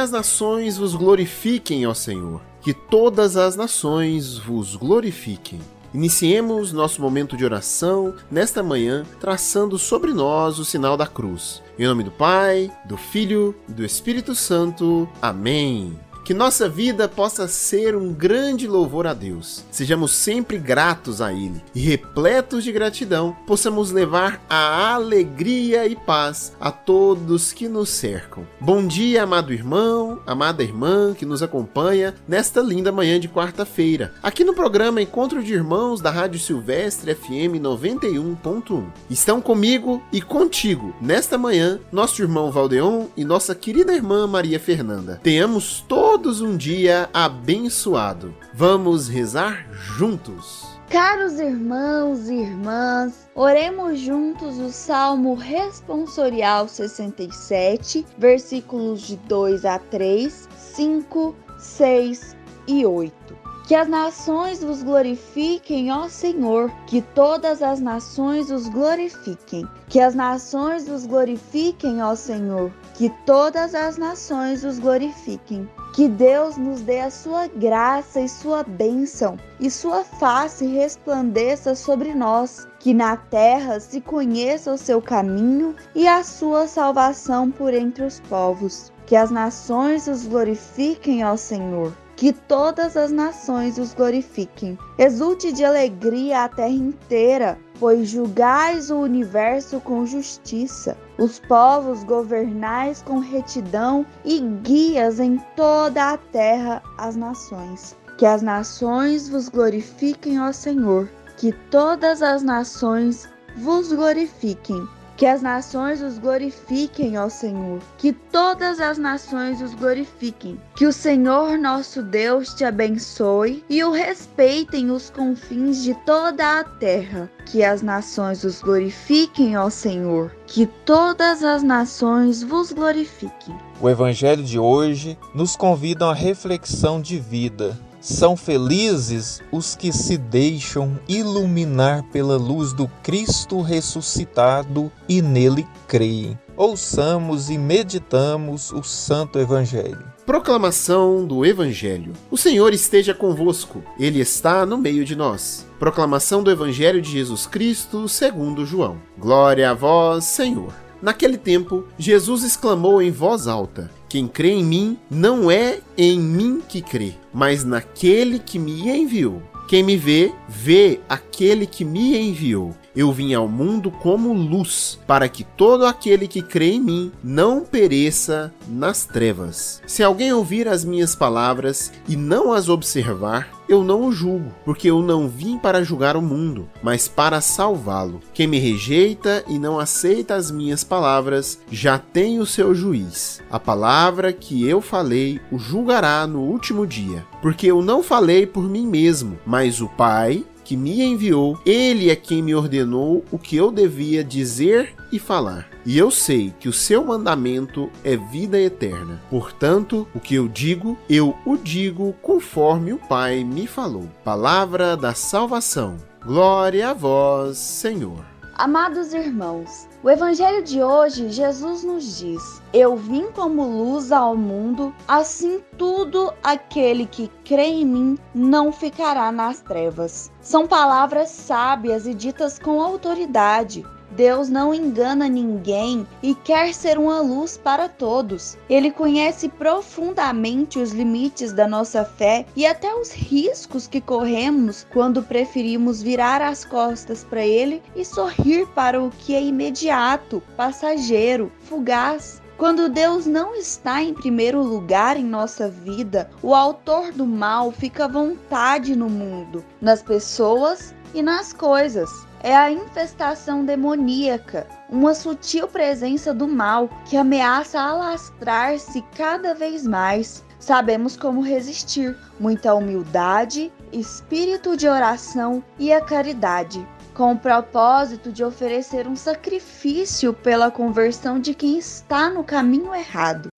as nações vos glorifiquem, ó Senhor. Que todas as nações vos glorifiquem. Iniciemos nosso momento de oração nesta manhã, traçando sobre nós o sinal da cruz. Em nome do Pai, do Filho e do Espírito Santo. Amém. Que nossa vida possa ser um grande louvor a Deus. Sejamos sempre gratos a Ele e, repletos de gratidão, possamos levar a alegria e paz a todos que nos cercam. Bom dia, amado irmão, amada irmã que nos acompanha nesta linda manhã de quarta-feira, aqui no programa Encontro de Irmãos da Rádio Silvestre FM 91.1. Estão comigo e contigo nesta manhã nosso irmão Valdeon e nossa querida irmã Maria Fernanda. Tenhamos todos um dia abençoado. Vamos rezar juntos. Caros irmãos e irmãs, oremos juntos o Salmo Responsorial 67, versículos de 2 a 3, 5, 6 e 8. Que as nações vos glorifiquem, ó Senhor, que todas as nações os glorifiquem. Que as nações vos glorifiquem, ó Senhor, que todas as nações os glorifiquem. Que Deus nos dê a sua graça e sua bênção, e sua face resplandeça sobre nós. Que na terra se conheça o seu caminho e a sua salvação por entre os povos. Que as nações os glorifiquem, ó Senhor. Que todas as nações os glorifiquem. Exulte de alegria a terra inteira, pois julgais o universo com justiça. Os povos governais com retidão e guias em toda a terra as nações. Que as nações vos glorifiquem, ó Senhor. Que todas as nações vos glorifiquem. Que as nações os glorifiquem, ó Senhor. Que todas as nações os glorifiquem. Que o Senhor nosso Deus te abençoe e o respeitem os confins de toda a terra. Que as nações os glorifiquem, ó Senhor. Que todas as nações vos glorifiquem. O Evangelho de hoje nos convida a reflexão de vida. São felizes os que se deixam iluminar pela luz do Cristo ressuscitado e nele creem. Ouçamos e meditamos o Santo Evangelho. Proclamação do Evangelho. O Senhor esteja convosco, Ele está no meio de nós. Proclamação do Evangelho de Jesus Cristo, segundo João. Glória a vós, Senhor. Naquele tempo, Jesus exclamou em voz alta: Quem crê em mim não é em mim que crê, mas naquele que me enviou. Quem me vê, vê aquele que me enviou. Eu vim ao mundo como luz, para que todo aquele que crê em mim não pereça nas trevas. Se alguém ouvir as minhas palavras e não as observar, eu não o julgo, porque eu não vim para julgar o mundo, mas para salvá-lo. Quem me rejeita e não aceita as minhas palavras, já tem o seu juiz. A palavra que eu falei o julgará no último dia, porque eu não falei por mim mesmo, mas o Pai que me enviou, ele é quem me ordenou o que eu devia dizer e falar. E eu sei que o seu mandamento é vida eterna. Portanto, o que eu digo, eu o digo conforme o Pai me falou. Palavra da salvação. Glória a vós, Senhor. Amados irmãos, o Evangelho de hoje, Jesus nos diz: Eu vim como luz ao mundo, assim tudo aquele que crê em mim não ficará nas trevas. São palavras sábias e ditas com autoridade. Deus não engana ninguém e quer ser uma luz para todos. Ele conhece profundamente os limites da nossa fé e até os riscos que corremos quando preferimos virar as costas para Ele e sorrir para o que é imediato, passageiro, fugaz. Quando Deus não está em primeiro lugar em nossa vida, o autor do mal fica à vontade no mundo, nas pessoas e nas coisas é a infestação demoníaca, uma sutil presença do mal que ameaça alastrar-se cada vez mais. Sabemos como resistir, muita humildade, espírito de oração e a caridade, com o propósito de oferecer um sacrifício pela conversão de quem está no caminho errado.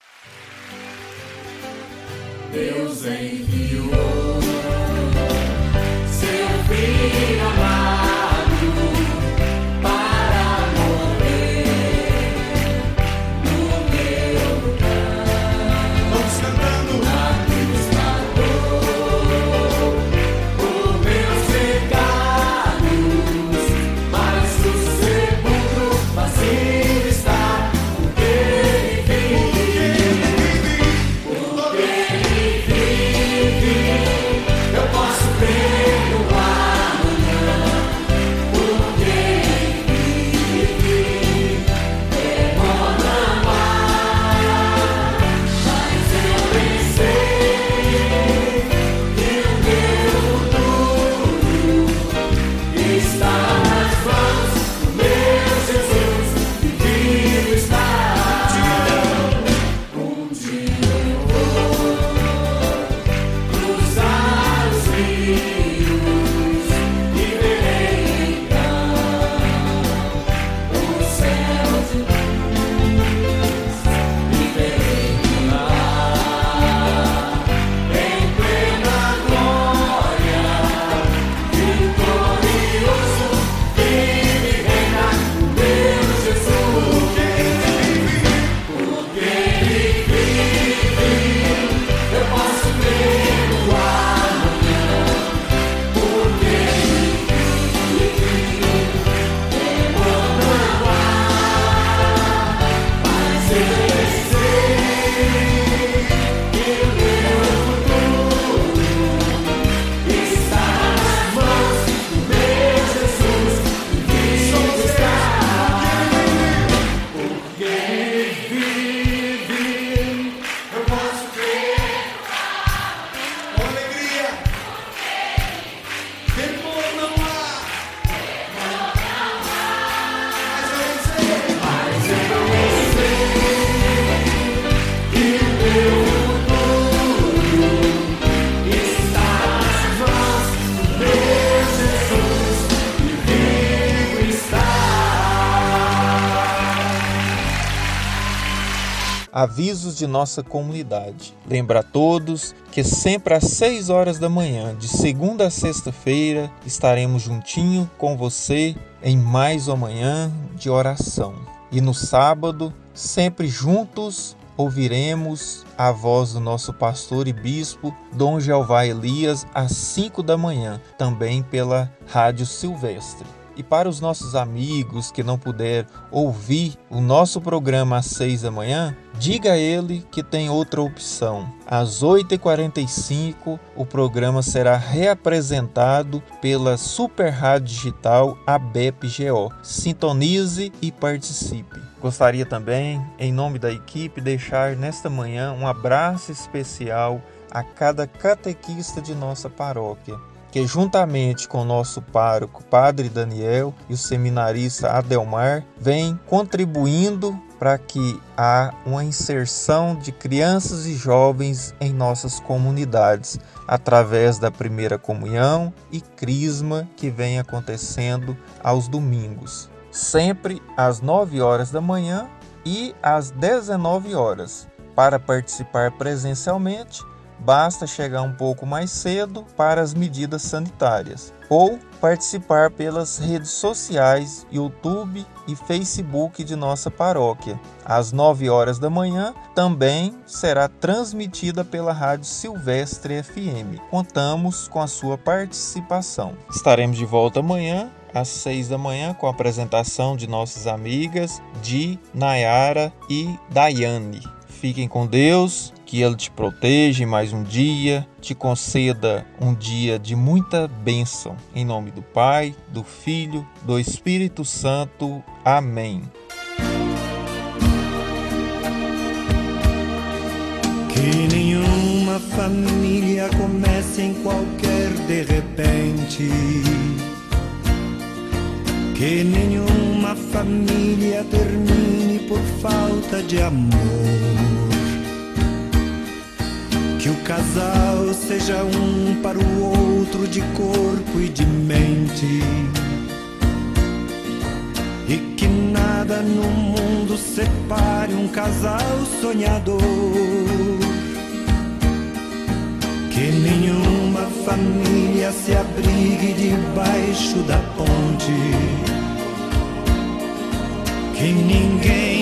Deus enviou avisos de nossa comunidade. Lembra a todos que sempre às 6 horas da manhã, de segunda a sexta-feira, estaremos juntinho com você em mais uma manhã de oração. E no sábado, sempre juntos, ouviremos a voz do nosso pastor e bispo, Dom Jeová Elias, às 5 da manhã, também pela Rádio Silvestre. E para os nossos amigos que não puderam ouvir o nosso programa às seis da manhã, diga a ele que tem outra opção. Às 8h45, o programa será reapresentado pela Super Rádio Digital ABEP-GO. Sintonize e participe. Gostaria também, em nome da equipe, deixar nesta manhã um abraço especial a cada catequista de nossa paróquia que juntamente com nosso pároco Padre Daniel e o seminarista Adelmar vem contribuindo para que há uma inserção de crianças e jovens em nossas comunidades através da primeira comunhão e crisma que vem acontecendo aos domingos, sempre às 9 horas da manhã e às 19 horas. Para participar presencialmente, basta chegar um pouco mais cedo para as medidas sanitárias ou participar pelas redes sociais, YouTube e Facebook de nossa paróquia. Às 9 horas da manhã também será transmitida pela Rádio Silvestre FM. Contamos com a sua participação. Estaremos de volta amanhã às 6 da manhã com a apresentação de nossas amigas de Nayara e Daiane. Fiquem com Deus que Ele te proteja mais um dia, te conceda um dia de muita bênção. Em nome do Pai, do Filho, do Espírito Santo. Amém. Que nenhuma família comece em qualquer de repente. Que nenhuma família termine por falta de amor que o casal seja um para o outro de corpo e de mente. E que nada no mundo separe um casal sonhador. Que nenhuma família se abrigue debaixo da ponte. Que ninguém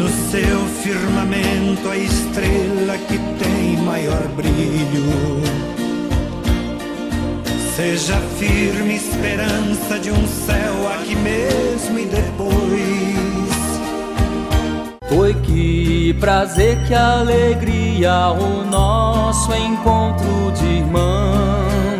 No seu firmamento a estrela que tem maior brilho seja firme esperança de um céu aqui mesmo e depois. Foi que prazer, que alegria o nosso encontro de irmãos.